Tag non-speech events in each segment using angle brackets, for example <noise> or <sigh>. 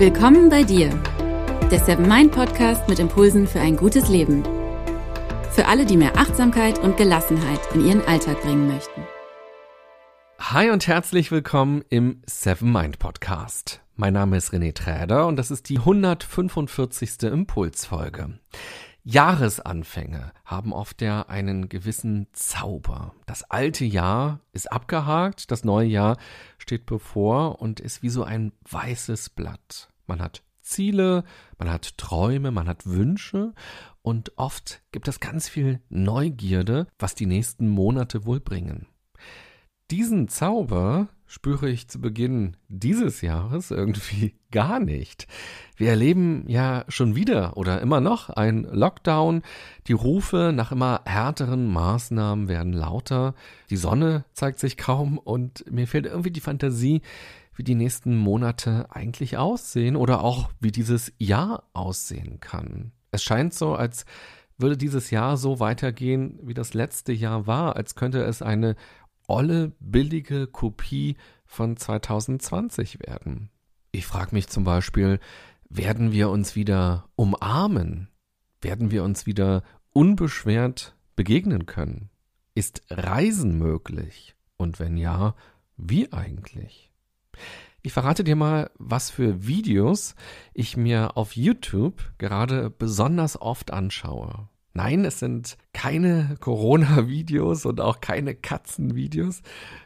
Willkommen bei dir, der Seven Mind Podcast mit Impulsen für ein gutes Leben. Für alle, die mehr Achtsamkeit und Gelassenheit in ihren Alltag bringen möchten. Hi und herzlich willkommen im Seven Mind Podcast. Mein Name ist René Träder und das ist die 145. Impulsfolge. Jahresanfänge haben oft ja einen gewissen Zauber. Das alte Jahr ist abgehakt, das neue Jahr steht bevor und ist wie so ein weißes Blatt. Man hat Ziele, man hat Träume, man hat Wünsche und oft gibt es ganz viel Neugierde, was die nächsten Monate wohl bringen. Diesen Zauber spüre ich zu Beginn dieses Jahres irgendwie <laughs> gar nicht. Wir erleben ja schon wieder oder immer noch ein Lockdown. Die Rufe nach immer härteren Maßnahmen werden lauter. Die Sonne zeigt sich kaum und mir fehlt irgendwie die Fantasie, wie die nächsten Monate eigentlich aussehen oder auch wie dieses Jahr aussehen kann. Es scheint so, als würde dieses Jahr so weitergehen, wie das letzte Jahr war, als könnte es eine olle, billige Kopie von 2020 werden. Ich frage mich zum Beispiel, werden wir uns wieder umarmen? Werden wir uns wieder unbeschwert begegnen können? Ist Reisen möglich? Und wenn ja, wie eigentlich? Ich verrate dir mal, was für Videos ich mir auf YouTube gerade besonders oft anschaue. Nein, es sind keine Corona-Videos und auch keine Katzenvideos.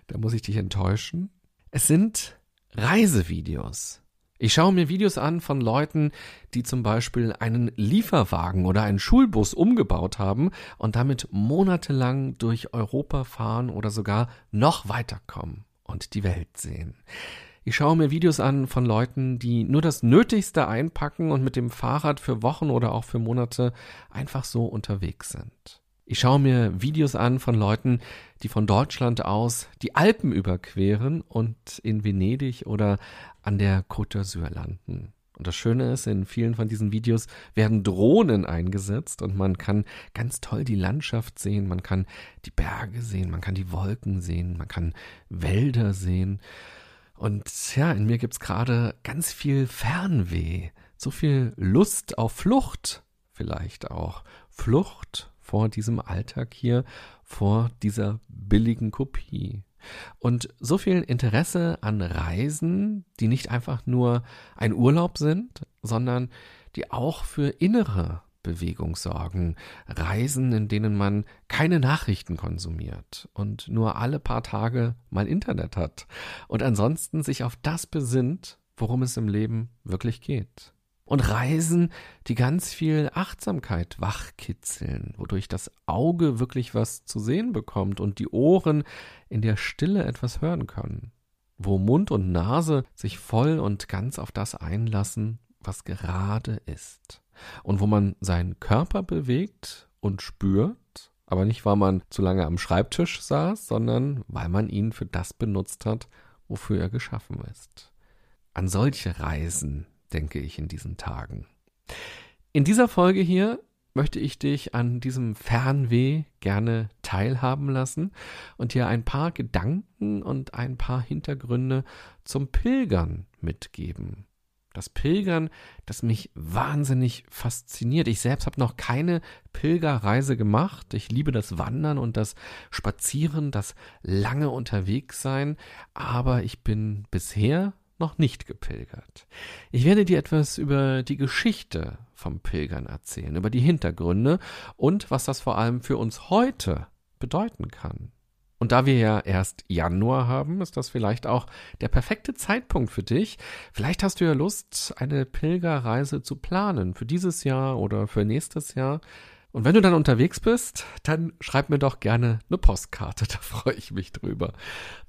Da muss ich dich enttäuschen. Es sind Reisevideos. Ich schaue mir Videos an von Leuten, die zum Beispiel einen Lieferwagen oder einen Schulbus umgebaut haben und damit monatelang durch Europa fahren oder sogar noch weiterkommen und die Welt sehen. Ich schaue mir Videos an von Leuten, die nur das Nötigste einpacken und mit dem Fahrrad für Wochen oder auch für Monate einfach so unterwegs sind. Ich schaue mir Videos an von Leuten, die von Deutschland aus die Alpen überqueren und in Venedig oder an der Côte d'Azur landen. Und das Schöne ist, in vielen von diesen Videos werden Drohnen eingesetzt und man kann ganz toll die Landschaft sehen, man kann die Berge sehen, man kann die Wolken sehen, man kann Wälder sehen. Und ja, in mir gibt's gerade ganz viel Fernweh, so viel Lust auf Flucht vielleicht auch. Flucht vor diesem Alltag hier, vor dieser billigen Kopie. Und so viel Interesse an Reisen, die nicht einfach nur ein Urlaub sind, sondern die auch für innere Bewegung sorgen. Reisen, in denen man keine Nachrichten konsumiert und nur alle paar Tage mal Internet hat und ansonsten sich auf das besinnt, worum es im Leben wirklich geht. Und Reisen, die ganz viel Achtsamkeit wachkitzeln, wodurch das Auge wirklich was zu sehen bekommt und die Ohren in der Stille etwas hören können. Wo Mund und Nase sich voll und ganz auf das einlassen, was gerade ist und wo man seinen Körper bewegt und spürt, aber nicht, weil man zu lange am Schreibtisch saß, sondern weil man ihn für das benutzt hat, wofür er geschaffen ist. An solche Reisen denke ich in diesen Tagen. In dieser Folge hier möchte ich dich an diesem Fernweh gerne teilhaben lassen und dir ein paar Gedanken und ein paar Hintergründe zum Pilgern mitgeben. Das Pilgern, das mich wahnsinnig fasziniert. Ich selbst habe noch keine Pilgerreise gemacht. Ich liebe das Wandern und das Spazieren, das lange unterwegs sein, aber ich bin bisher noch nicht gepilgert. Ich werde dir etwas über die Geschichte vom Pilgern erzählen, über die Hintergründe und was das vor allem für uns heute bedeuten kann. Und da wir ja erst Januar haben, ist das vielleicht auch der perfekte Zeitpunkt für dich. Vielleicht hast du ja Lust, eine Pilgerreise zu planen für dieses Jahr oder für nächstes Jahr. Und wenn du dann unterwegs bist, dann schreib mir doch gerne eine Postkarte, <laughs> da freue ich mich drüber.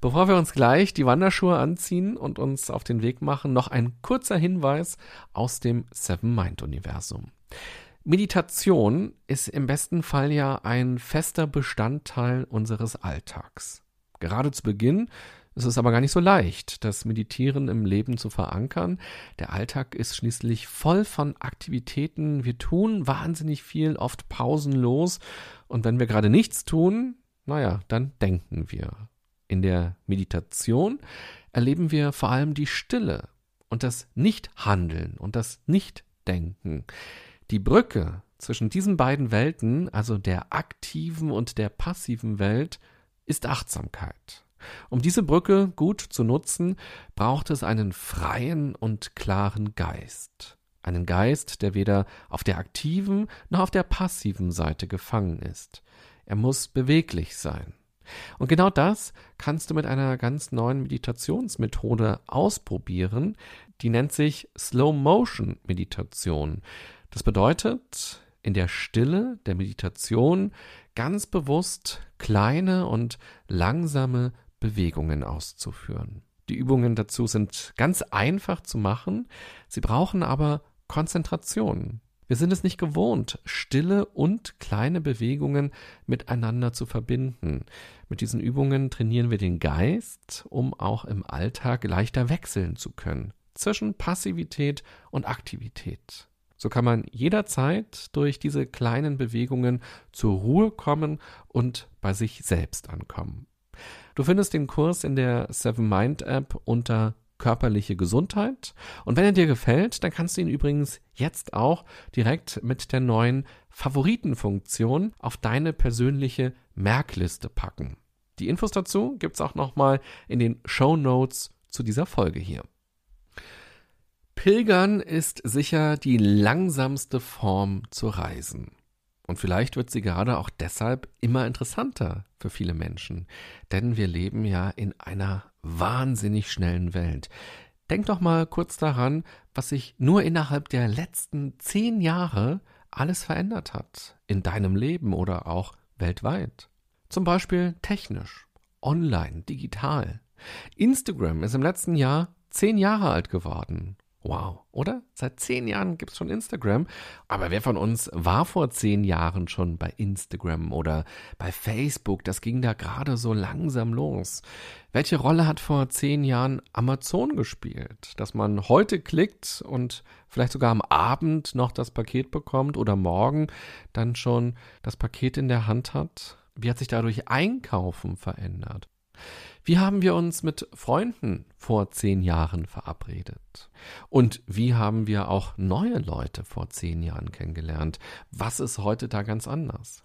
Bevor wir uns gleich die Wanderschuhe anziehen und uns auf den Weg machen, noch ein kurzer Hinweis aus dem Seven Mind Universum. Meditation ist im besten Fall ja ein fester Bestandteil unseres Alltags. Gerade zu Beginn ist es aber gar nicht so leicht, das Meditieren im Leben zu verankern. Der Alltag ist schließlich voll von Aktivitäten. Wir tun wahnsinnig viel, oft pausenlos. Und wenn wir gerade nichts tun, naja, dann denken wir. In der Meditation erleben wir vor allem die Stille und das Nicht-Handeln und das Nicht-Denken. Die Brücke zwischen diesen beiden Welten, also der aktiven und der passiven Welt, ist Achtsamkeit. Um diese Brücke gut zu nutzen, braucht es einen freien und klaren Geist. Einen Geist, der weder auf der aktiven noch auf der passiven Seite gefangen ist. Er muss beweglich sein. Und genau das kannst du mit einer ganz neuen Meditationsmethode ausprobieren, die nennt sich Slow Motion Meditation. Das bedeutet, in der Stille der Meditation ganz bewusst kleine und langsame Bewegungen auszuführen. Die Übungen dazu sind ganz einfach zu machen, sie brauchen aber Konzentration. Wir sind es nicht gewohnt, stille und kleine Bewegungen miteinander zu verbinden. Mit diesen Übungen trainieren wir den Geist, um auch im Alltag leichter wechseln zu können zwischen Passivität und Aktivität. So kann man jederzeit durch diese kleinen Bewegungen zur Ruhe kommen und bei sich selbst ankommen. Du findest den Kurs in der Seven Mind App unter körperliche Gesundheit. Und wenn er dir gefällt, dann kannst du ihn übrigens jetzt auch direkt mit der neuen Favoritenfunktion auf deine persönliche Merkliste packen. Die Infos dazu gibt's auch nochmal in den Show Notes zu dieser Folge hier. Pilgern ist sicher die langsamste Form zu reisen. Und vielleicht wird sie gerade auch deshalb immer interessanter für viele Menschen. Denn wir leben ja in einer wahnsinnig schnellen Welt. Denk doch mal kurz daran, was sich nur innerhalb der letzten zehn Jahre alles verändert hat. In deinem Leben oder auch weltweit. Zum Beispiel technisch, online, digital. Instagram ist im letzten Jahr zehn Jahre alt geworden Wow, oder? Seit zehn Jahren gibt es schon Instagram. Aber wer von uns war vor zehn Jahren schon bei Instagram oder bei Facebook? Das ging da gerade so langsam los. Welche Rolle hat vor zehn Jahren Amazon gespielt? Dass man heute klickt und vielleicht sogar am Abend noch das Paket bekommt oder morgen dann schon das Paket in der Hand hat? Wie hat sich dadurch Einkaufen verändert? Wie haben wir uns mit Freunden vor zehn Jahren verabredet? Und wie haben wir auch neue Leute vor zehn Jahren kennengelernt? Was ist heute da ganz anders?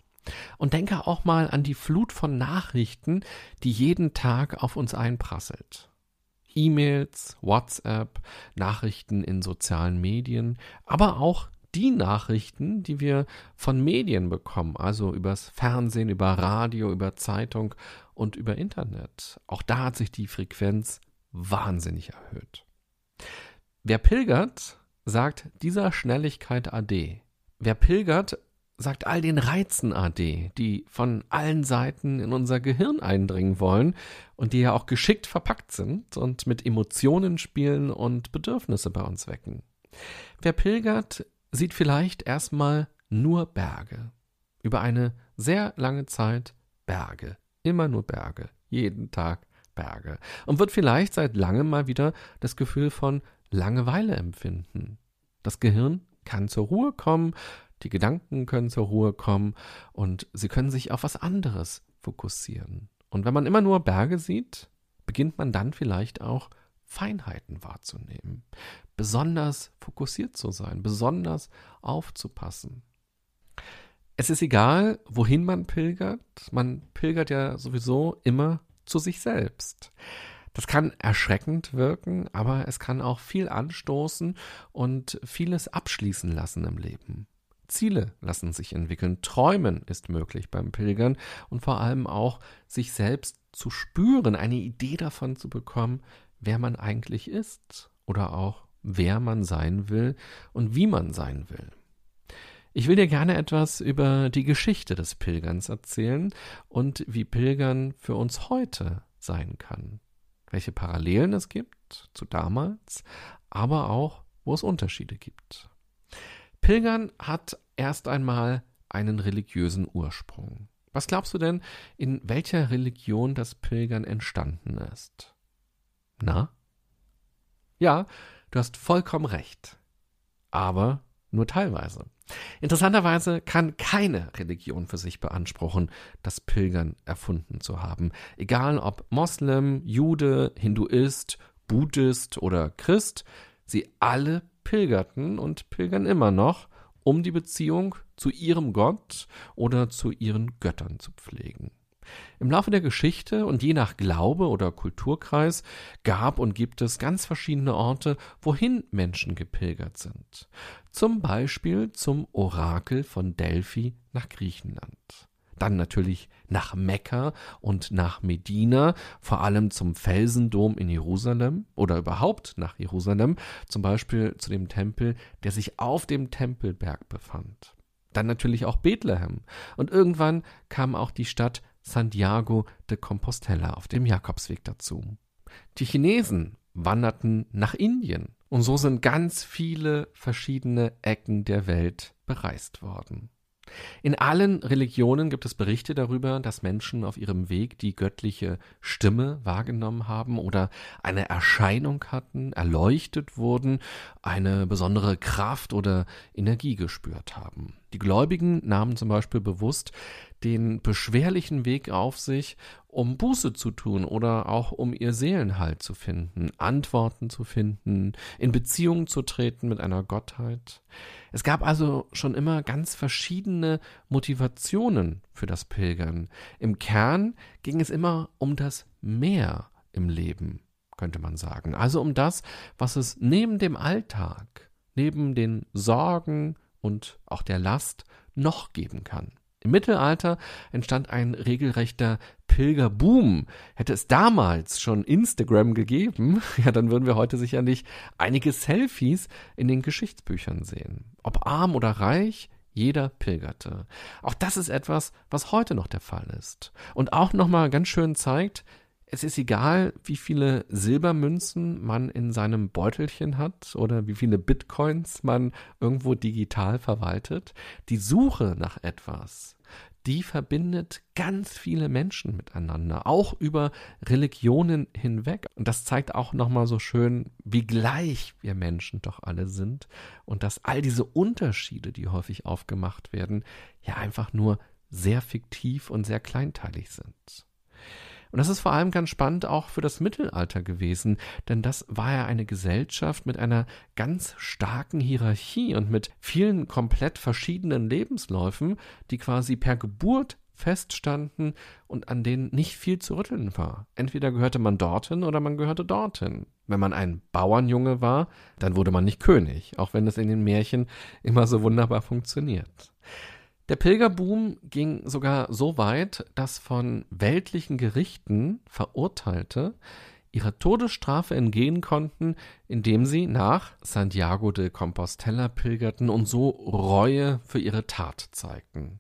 Und denke auch mal an die Flut von Nachrichten, die jeden Tag auf uns einprasselt. E-Mails, WhatsApp, Nachrichten in sozialen Medien, aber auch die Nachrichten, die wir von Medien bekommen, also übers Fernsehen, über Radio, über Zeitung und über Internet. Auch da hat sich die Frequenz wahnsinnig erhöht. Wer pilgert, sagt dieser Schnelligkeit AD. Wer pilgert, sagt all den Reizen AD, die von allen Seiten in unser Gehirn eindringen wollen und die ja auch geschickt verpackt sind und mit Emotionen spielen und Bedürfnisse bei uns wecken. Wer pilgert, sieht vielleicht erstmal nur Berge. Über eine sehr lange Zeit Berge. Immer nur Berge. Jeden Tag Berge. Und wird vielleicht seit langem mal wieder das Gefühl von Langeweile empfinden. Das Gehirn kann zur Ruhe kommen, die Gedanken können zur Ruhe kommen und sie können sich auf was anderes fokussieren. Und wenn man immer nur Berge sieht, beginnt man dann vielleicht auch Feinheiten wahrzunehmen, besonders fokussiert zu sein, besonders aufzupassen. Es ist egal, wohin man pilgert, man pilgert ja sowieso immer zu sich selbst. Das kann erschreckend wirken, aber es kann auch viel anstoßen und vieles abschließen lassen im Leben. Ziele lassen sich entwickeln, träumen ist möglich beim Pilgern und vor allem auch sich selbst zu spüren, eine Idee davon zu bekommen, wer man eigentlich ist oder auch wer man sein will und wie man sein will. Ich will dir gerne etwas über die Geschichte des Pilgerns erzählen und wie Pilgern für uns heute sein kann. Welche Parallelen es gibt zu damals, aber auch, wo es Unterschiede gibt. Pilgern hat erst einmal einen religiösen Ursprung. Was glaubst du denn, in welcher Religion das Pilgern entstanden ist? Na? Ja, du hast vollkommen recht. Aber nur teilweise. Interessanterweise kann keine Religion für sich beanspruchen, das Pilgern erfunden zu haben. Egal ob Moslem, Jude, Hinduist, Buddhist oder Christ, Sie alle pilgerten und pilgern immer noch, um die Beziehung zu ihrem Gott oder zu ihren Göttern zu pflegen. Im Laufe der Geschichte und je nach Glaube oder Kulturkreis gab und gibt es ganz verschiedene Orte, wohin Menschen gepilgert sind. Zum Beispiel zum Orakel von Delphi nach Griechenland. Dann natürlich nach Mekka und nach Medina, vor allem zum Felsendom in Jerusalem oder überhaupt nach Jerusalem, zum Beispiel zu dem Tempel, der sich auf dem Tempelberg befand. Dann natürlich auch Bethlehem. Und irgendwann kam auch die Stadt Santiago de Compostela auf dem Jakobsweg dazu. Die Chinesen wanderten nach Indien und so sind ganz viele verschiedene Ecken der Welt bereist worden. In allen Religionen gibt es Berichte darüber, dass Menschen auf ihrem Weg die göttliche Stimme wahrgenommen haben oder eine Erscheinung hatten, erleuchtet wurden, eine besondere Kraft oder Energie gespürt haben. Die Gläubigen nahmen zum Beispiel bewusst den beschwerlichen Weg auf sich, um Buße zu tun oder auch um ihr Seelenhalt zu finden, Antworten zu finden, in Beziehung zu treten mit einer Gottheit. Es gab also schon immer ganz verschiedene Motivationen für das Pilgern. Im Kern ging es immer um das Mehr im Leben, könnte man sagen. Also um das, was es neben dem Alltag, neben den Sorgen und auch der Last noch geben kann. Im Mittelalter entstand ein regelrechter Pilgerboom. Hätte es damals schon Instagram gegeben, <laughs> ja, dann würden wir heute sicherlich einige Selfies in den Geschichtsbüchern sehen. Ob arm oder reich, jeder pilgerte. Auch das ist etwas, was heute noch der Fall ist. Und auch nochmal ganz schön zeigt, es ist egal, wie viele Silbermünzen man in seinem Beutelchen hat oder wie viele Bitcoins man irgendwo digital verwaltet. Die Suche nach etwas, die verbindet ganz viele Menschen miteinander, auch über Religionen hinweg. Und das zeigt auch nochmal so schön, wie gleich wir Menschen doch alle sind und dass all diese Unterschiede, die häufig aufgemacht werden, ja einfach nur sehr fiktiv und sehr kleinteilig sind. Und das ist vor allem ganz spannend auch für das Mittelalter gewesen, denn das war ja eine Gesellschaft mit einer ganz starken Hierarchie und mit vielen komplett verschiedenen Lebensläufen, die quasi per Geburt feststanden und an denen nicht viel zu rütteln war. Entweder gehörte man dorthin oder man gehörte dorthin. Wenn man ein Bauernjunge war, dann wurde man nicht König, auch wenn es in den Märchen immer so wunderbar funktioniert. Der Pilgerboom ging sogar so weit, dass von weltlichen Gerichten Verurteilte ihrer Todesstrafe entgehen konnten, indem sie nach Santiago de Compostela pilgerten und so Reue für ihre Tat zeigten.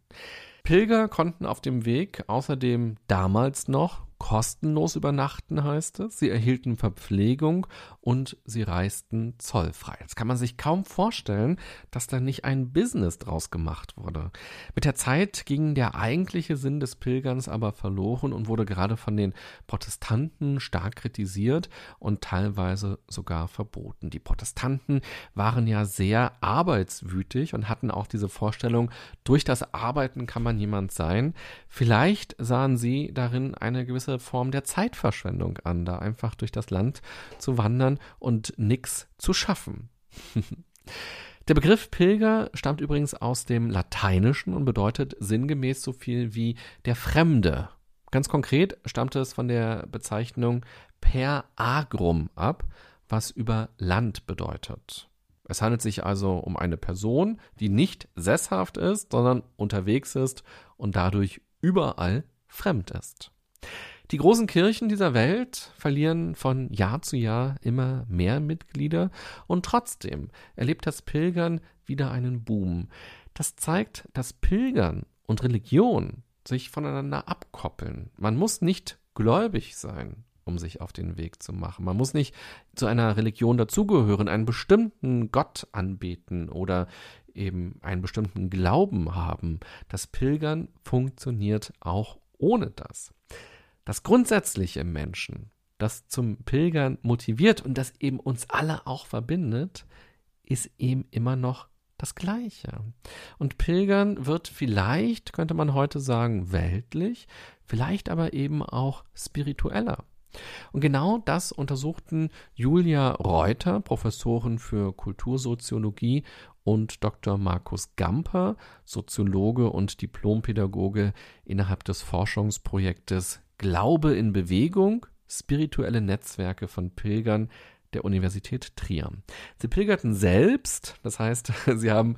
Pilger konnten auf dem Weg außerdem damals noch kostenlos übernachten, heißt es. Sie erhielten Verpflegung und sie reisten zollfrei. Jetzt kann man sich kaum vorstellen, dass da nicht ein Business draus gemacht wurde. Mit der Zeit ging der eigentliche Sinn des Pilgerns aber verloren und wurde gerade von den Protestanten stark kritisiert und teilweise sogar verboten. Die Protestanten waren ja sehr arbeitswütig und hatten auch diese Vorstellung, durch das Arbeiten kann man jemand sein. Vielleicht sahen sie darin eine gewisse gewisse Form der Zeitverschwendung an, da einfach durch das Land zu wandern und nichts zu schaffen. <laughs> Der Begriff Pilger stammt übrigens aus dem Lateinischen und bedeutet sinngemäß so viel wie der Fremde. Ganz konkret stammt es von der Bezeichnung per agrum ab, was über Land bedeutet. Es handelt sich also um eine Person, die nicht sesshaft ist, sondern unterwegs ist und dadurch überall fremd ist. Die großen Kirchen dieser Welt verlieren von Jahr zu Jahr immer mehr Mitglieder und trotzdem erlebt das Pilgern wieder einen Boom. Das zeigt, dass Pilgern und Religion sich voneinander abkoppeln. Man muss nicht gläubig sein, um sich auf den Weg zu machen. Man muss nicht zu einer Religion dazugehören, einen bestimmten Gott anbeten oder eben einen bestimmten Glauben haben. Das Pilgern funktioniert auch ohne das. Das Grundsätzliche im Menschen, das zum Pilgern motiviert und das eben uns alle auch verbindet, ist eben immer noch das Gleiche. Und Pilgern wird vielleicht, könnte man heute sagen, weltlich, vielleicht aber eben auch spiritueller. Und genau das untersuchten Julia Reuter, Professorin für Kultursoziologie, und Dr. Markus Gamper, Soziologe und Diplompädagoge innerhalb des Forschungsprojektes Glaube in Bewegung, spirituelle Netzwerke von Pilgern der Universität Trier. Sie pilgerten selbst, das heißt, <laughs> sie haben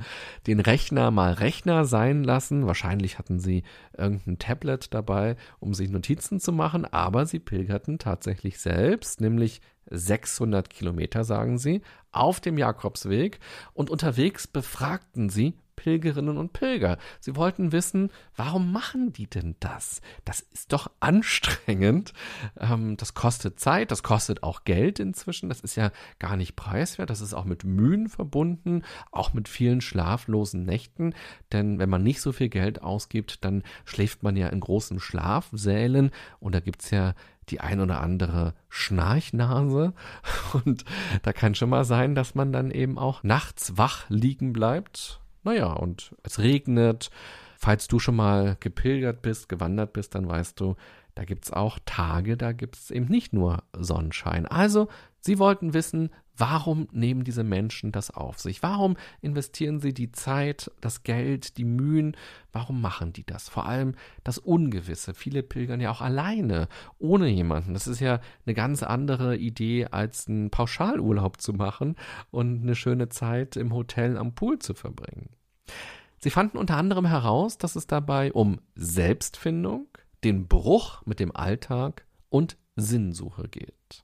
den Rechner mal Rechner sein lassen. Wahrscheinlich hatten sie irgendein Tablet dabei, um sich Notizen zu machen, aber sie pilgerten tatsächlich selbst, nämlich 600 Kilometer, sagen sie, auf dem Jakobsweg und unterwegs befragten sie Pilgerinnen und Pilger. Sie wollten wissen, warum machen die denn das? Das ist doch anstrengend. Ähm, das kostet Zeit, das kostet auch Geld inzwischen. Das ist ja gar nicht preiswert. Das ist auch mit Mühen verbunden, auch mit vielen schlaflosen Nächten. Denn wenn man nicht so viel Geld ausgibt, dann schläft man ja in großen Schlafsälen. Und da gibt's ja die ein oder andere Schnarchnase. Und da kann schon mal sein, dass man dann eben auch nachts wach liegen bleibt naja, und es regnet. Falls du schon mal gepilgert bist, gewandert bist, dann weißt du, da gibt's auch Tage, da gibt's eben nicht nur Sonnenschein. Also, sie wollten wissen, Warum nehmen diese Menschen das auf sich? Warum investieren sie die Zeit, das Geld, die Mühen? Warum machen die das? Vor allem das Ungewisse. Viele pilgern ja auch alleine, ohne jemanden. Das ist ja eine ganz andere Idee, als einen Pauschalurlaub zu machen und eine schöne Zeit im Hotel am Pool zu verbringen. Sie fanden unter anderem heraus, dass es dabei um Selbstfindung, den Bruch mit dem Alltag und Sinnsuche geht.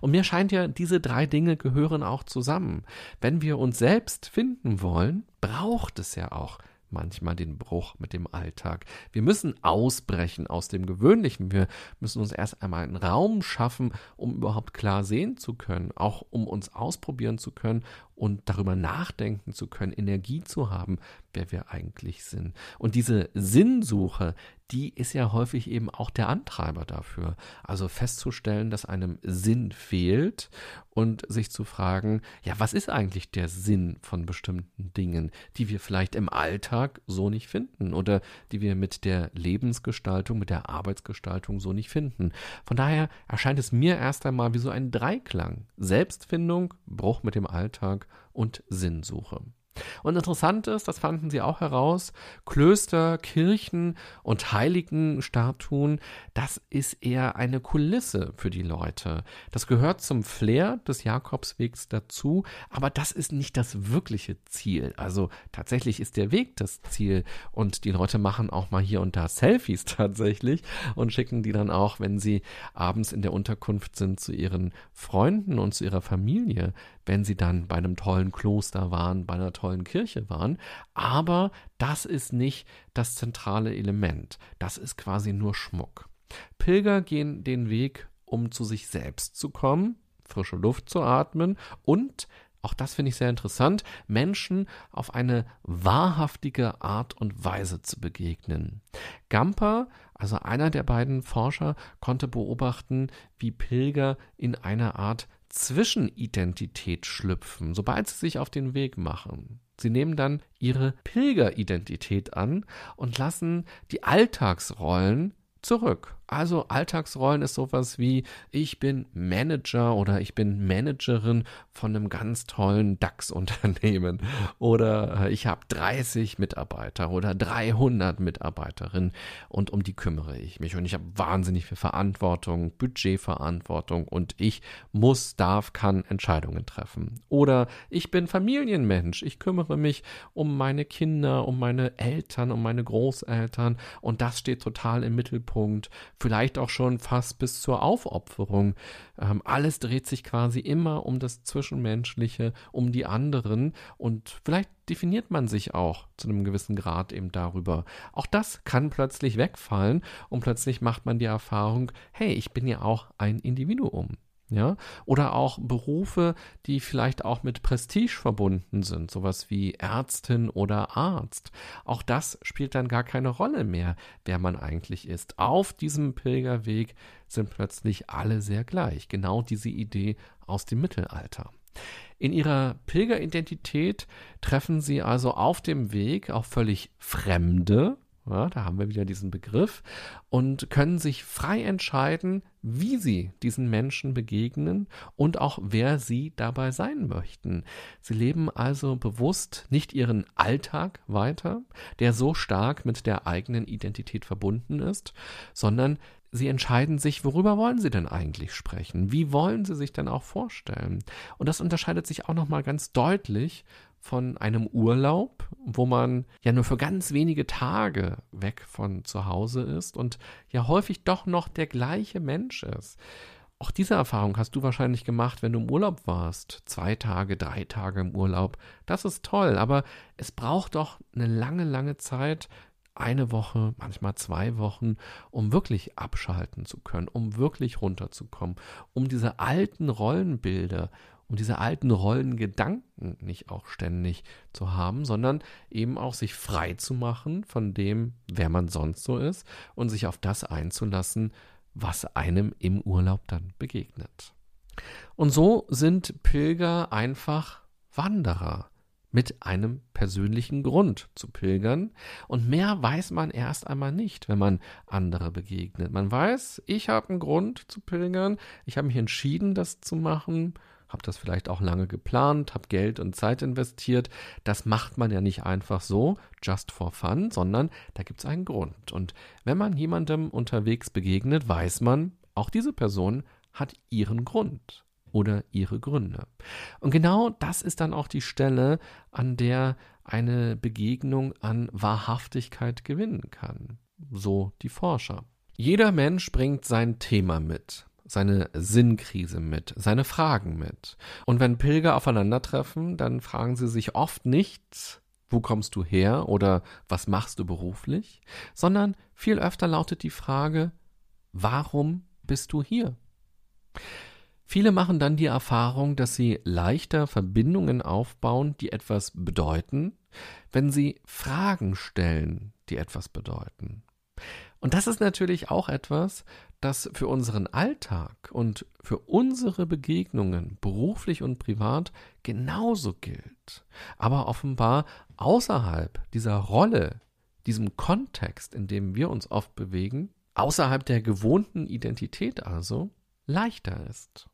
Und mir scheint ja, diese drei Dinge gehören auch zusammen. Wenn wir uns selbst finden wollen, braucht es ja auch manchmal den Bruch mit dem Alltag. Wir müssen ausbrechen aus dem Gewöhnlichen. Wir müssen uns erst einmal einen Raum schaffen, um überhaupt klar sehen zu können, auch um uns ausprobieren zu können und darüber nachdenken zu können, Energie zu haben, wer wir eigentlich sind. Und diese Sinnsuche, die ist ja häufig eben auch der Antreiber dafür. Also festzustellen, dass einem Sinn fehlt und sich zu fragen, ja, was ist eigentlich der Sinn von bestimmten Dingen, die wir vielleicht im Alltag so nicht finden oder die wir mit der Lebensgestaltung, mit der Arbeitsgestaltung so nicht finden. Von daher erscheint es mir erst einmal wie so ein Dreiklang. Selbstfindung, Bruch mit dem Alltag und Sinnsuche. Und interessant ist, das fanden sie auch heraus, Klöster, Kirchen und Heiligenstatuen, das ist eher eine Kulisse für die Leute. Das gehört zum Flair des Jakobswegs dazu, aber das ist nicht das wirkliche Ziel. Also tatsächlich ist der Weg das Ziel und die Leute machen auch mal hier und da Selfies <laughs> tatsächlich und schicken die dann auch, wenn sie abends in der Unterkunft sind, zu ihren Freunden und zu ihrer Familie wenn sie dann bei einem tollen Kloster waren, bei einer tollen Kirche waren. Aber das ist nicht das zentrale Element. Das ist quasi nur Schmuck. Pilger gehen den Weg, um zu sich selbst zu kommen, frische Luft zu atmen und auch das finde ich sehr interessant, Menschen auf eine wahrhaftige Art und Weise zu begegnen. Gamper, also einer der beiden Forscher, konnte beobachten, wie Pilger in einer Art Zwischenidentität schlüpfen, sobald sie sich auf den Weg machen. Sie nehmen dann ihre Pilgeridentität an und lassen die Alltagsrollen zurück. Also Alltagsrollen ist sowas wie ich bin Manager oder ich bin Managerin von einem ganz tollen DAX-Unternehmen. Oder äh, ich habe 30 Mitarbeiter oder 300 Mitarbeiterinnen und um die kümmere ich mich. Und ich habe wahnsinnig viel Verantwortung, Budgetverantwortung und ich muss, darf, kann Entscheidungen treffen. Oder ich bin Familienmensch, ich kümmere mich um meine Kinder, um meine Eltern, um meine Großeltern. Und das steht total im Mittelpunkt vielleicht auch schon fast bis zur Aufopferung. Ähm, alles dreht sich quasi immer um das Zwischenmenschliche, um die anderen und vielleicht definiert man sich auch zu einem gewissen Grad eben darüber. Auch das kann plötzlich wegfallen und plötzlich macht man die Erfahrung, hey, ich bin ja auch ein Individuum. Ja, oder auch Berufe, die vielleicht auch mit Prestige verbunden sind, sowas wie Ärztin oder Arzt. Auch das spielt dann gar keine Rolle mehr, wer man eigentlich ist. Auf diesem Pilgerweg sind plötzlich alle sehr gleich. Genau diese Idee aus dem Mittelalter. In ihrer Pilgeridentität treffen sie also auf dem Weg auf völlig Fremde, ja, da haben wir wieder diesen Begriff, und können sich frei entscheiden, wie sie diesen Menschen begegnen und auch wer sie dabei sein möchten. Sie leben also bewusst nicht ihren Alltag weiter, der so stark mit der eigenen Identität verbunden ist, sondern sie entscheiden sich, worüber wollen sie denn eigentlich sprechen? Wie wollen sie sich denn auch vorstellen? Und das unterscheidet sich auch nochmal ganz deutlich von einem Urlaub, wo man ja nur für ganz wenige Tage weg von zu Hause ist und ja häufig doch noch der gleiche Mensch ist. Auch diese Erfahrung hast du wahrscheinlich gemacht, wenn du im Urlaub warst. Zwei Tage, drei Tage im Urlaub. Das ist toll, aber es braucht doch eine lange, lange Zeit, eine Woche, manchmal zwei Wochen, um wirklich abschalten zu können, um wirklich runterzukommen, um diese alten Rollenbilder, um diese alten Rollengedanken nicht auch ständig zu haben, sondern eben auch sich frei zu machen von dem, wer man sonst so ist und sich auf das einzulassen, was einem im Urlaub dann begegnet. Und so sind Pilger einfach Wanderer mit einem persönlichen Grund zu pilgern. Und mehr weiß man erst einmal nicht, wenn man andere begegnet. Man weiß, ich habe einen Grund zu pilgern, ich habe mich entschieden, das zu machen, habe das vielleicht auch lange geplant, habe Geld und Zeit investiert. Das macht man ja nicht einfach so, just for fun, sondern da gibt es einen Grund. Und wenn man jemandem unterwegs begegnet, weiß man, auch diese Person hat ihren Grund oder ihre Gründe. Und genau das ist dann auch die Stelle, an der eine Begegnung an Wahrhaftigkeit gewinnen kann. So die Forscher. Jeder Mensch bringt sein Thema mit, seine Sinnkrise mit, seine Fragen mit. Und wenn Pilger aufeinandertreffen, dann fragen sie sich oft nicht, wo kommst du her oder was machst du beruflich, sondern viel öfter lautet die Frage, warum bist du hier? Viele machen dann die Erfahrung, dass sie leichter Verbindungen aufbauen, die etwas bedeuten, wenn sie Fragen stellen, die etwas bedeuten. Und das ist natürlich auch etwas, das für unseren Alltag und für unsere Begegnungen, beruflich und privat, genauso gilt. Aber offenbar außerhalb dieser Rolle, diesem Kontext, in dem wir uns oft bewegen, außerhalb der gewohnten Identität also, leichter ist.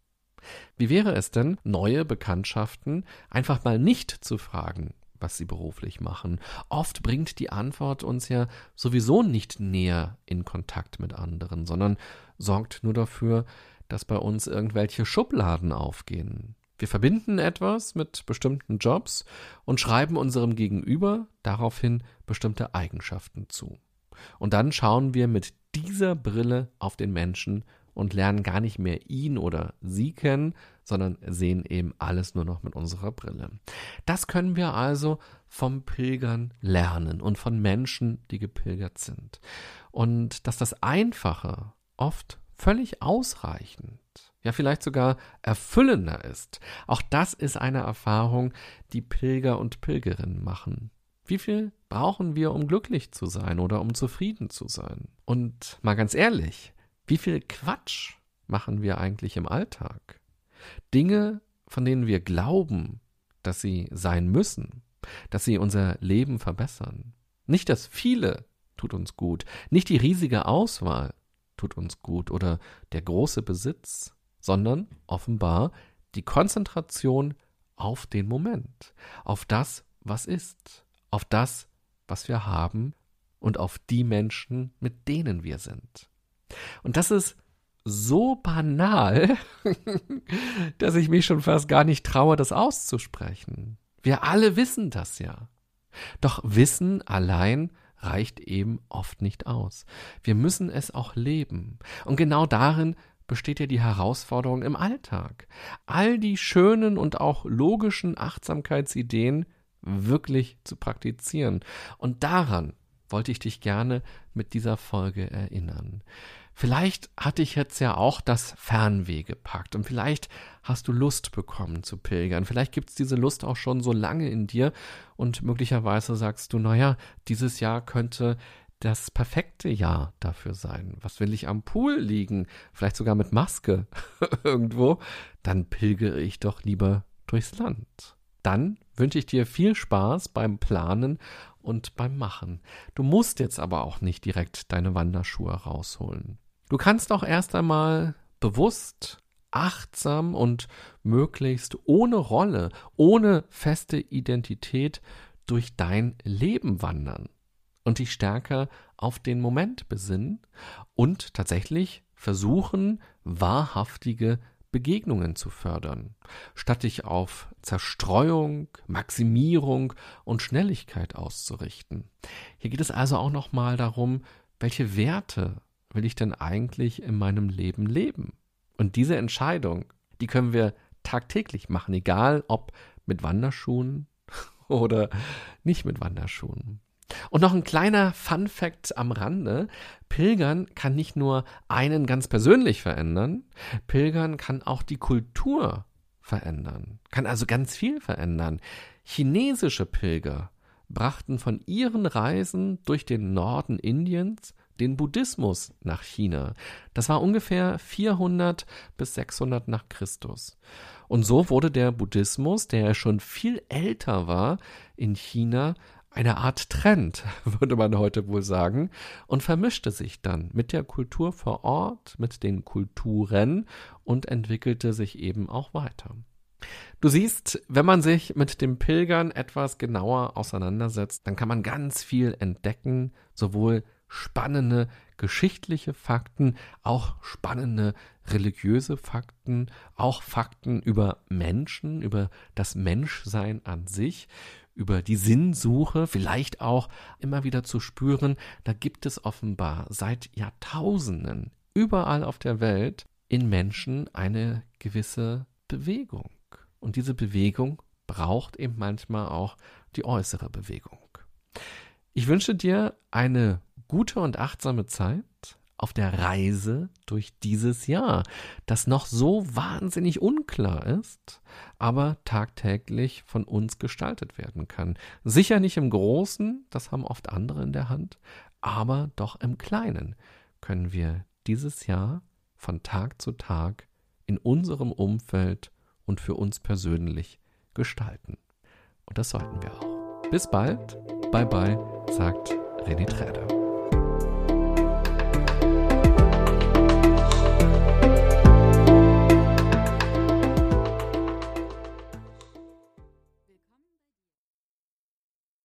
Wie wäre es denn, neue Bekanntschaften einfach mal nicht zu fragen, was sie beruflich machen? Oft bringt die Antwort uns ja sowieso nicht näher in Kontakt mit anderen, sondern sorgt nur dafür, dass bei uns irgendwelche Schubladen aufgehen. Wir verbinden etwas mit bestimmten Jobs und schreiben unserem Gegenüber daraufhin bestimmte Eigenschaften zu. Und dann schauen wir mit dieser Brille auf den Menschen und lernen gar nicht mehr ihn oder sie kennen, sondern sehen eben alles nur noch mit unserer Brille. Das können wir also vom Pilgern lernen und von Menschen, die gepilgert sind. Und dass das Einfache oft völlig ausreichend, ja vielleicht sogar erfüllender ist, auch das ist eine Erfahrung, die Pilger und Pilgerinnen machen. Wie viel brauchen wir, um glücklich zu sein oder um zufrieden zu sein? Und mal ganz ehrlich, wie viel Quatsch machen wir eigentlich im Alltag? Dinge, von denen wir glauben, dass sie sein müssen, dass sie unser Leben verbessern. Nicht das viele tut uns gut, nicht die riesige Auswahl tut uns gut oder der große Besitz, sondern offenbar die Konzentration auf den Moment, auf das, was ist, auf das, was wir haben und auf die Menschen, mit denen wir sind. Und das ist so banal, <laughs> dass ich mich schon fast gar nicht traue, das auszusprechen. Wir alle wissen das ja. Doch Wissen allein reicht eben oft nicht aus. Wir müssen es auch leben. Und genau darin besteht ja die Herausforderung im Alltag. All die schönen und auch logischen Achtsamkeitsideen wirklich zu praktizieren. Und daran wollte ich dich gerne mit dieser Folge erinnern. Vielleicht hatte ich jetzt ja auch das Fernweh gepackt und vielleicht hast du Lust bekommen zu pilgern. Vielleicht gibt es diese Lust auch schon so lange in dir und möglicherweise sagst du, naja, dieses Jahr könnte das perfekte Jahr dafür sein. Was will ich am Pool liegen? Vielleicht sogar mit Maske <laughs> irgendwo? Dann pilgere ich doch lieber durchs Land. Dann wünsche ich dir viel Spaß beim Planen und beim Machen. Du musst jetzt aber auch nicht direkt deine Wanderschuhe rausholen. Du kannst auch erst einmal bewusst, achtsam und möglichst ohne Rolle, ohne feste Identität durch dein Leben wandern und dich stärker auf den Moment besinnen und tatsächlich versuchen, wahrhaftige Begegnungen zu fördern, statt dich auf Zerstreuung, Maximierung und Schnelligkeit auszurichten. Hier geht es also auch nochmal darum, welche Werte will ich denn eigentlich in meinem Leben leben? Und diese Entscheidung, die können wir tagtäglich machen, egal ob mit Wanderschuhen <laughs> oder nicht mit Wanderschuhen. Und noch ein kleiner Fun fact am Rande. Pilgern kann nicht nur einen ganz persönlich verändern, Pilgern kann auch die Kultur verändern, kann also ganz viel verändern. Chinesische Pilger brachten von ihren Reisen durch den Norden Indiens den Buddhismus nach China. Das war ungefähr 400 bis 600 nach Christus. Und so wurde der Buddhismus, der schon viel älter war, in China eine Art Trend, <laughs> würde man heute wohl sagen, und vermischte sich dann mit der Kultur vor Ort, mit den Kulturen und entwickelte sich eben auch weiter. Du siehst, wenn man sich mit dem Pilgern etwas genauer auseinandersetzt, dann kann man ganz viel entdecken, sowohl spannende geschichtliche Fakten, auch spannende religiöse Fakten, auch Fakten über Menschen, über das Menschsein an sich, über die Sinnsuche, vielleicht auch immer wieder zu spüren, da gibt es offenbar seit Jahrtausenden überall auf der Welt in Menschen eine gewisse Bewegung. Und diese Bewegung braucht eben manchmal auch die äußere Bewegung. Ich wünsche dir eine gute und achtsame Zeit auf der Reise durch dieses Jahr, das noch so wahnsinnig unklar ist, aber tagtäglich von uns gestaltet werden kann. Sicher nicht im Großen, das haben oft andere in der Hand, aber doch im Kleinen können wir dieses Jahr von Tag zu Tag in unserem Umfeld und für uns persönlich gestalten. Und das sollten wir auch. Bis bald. Bye bye, sagt René Träder.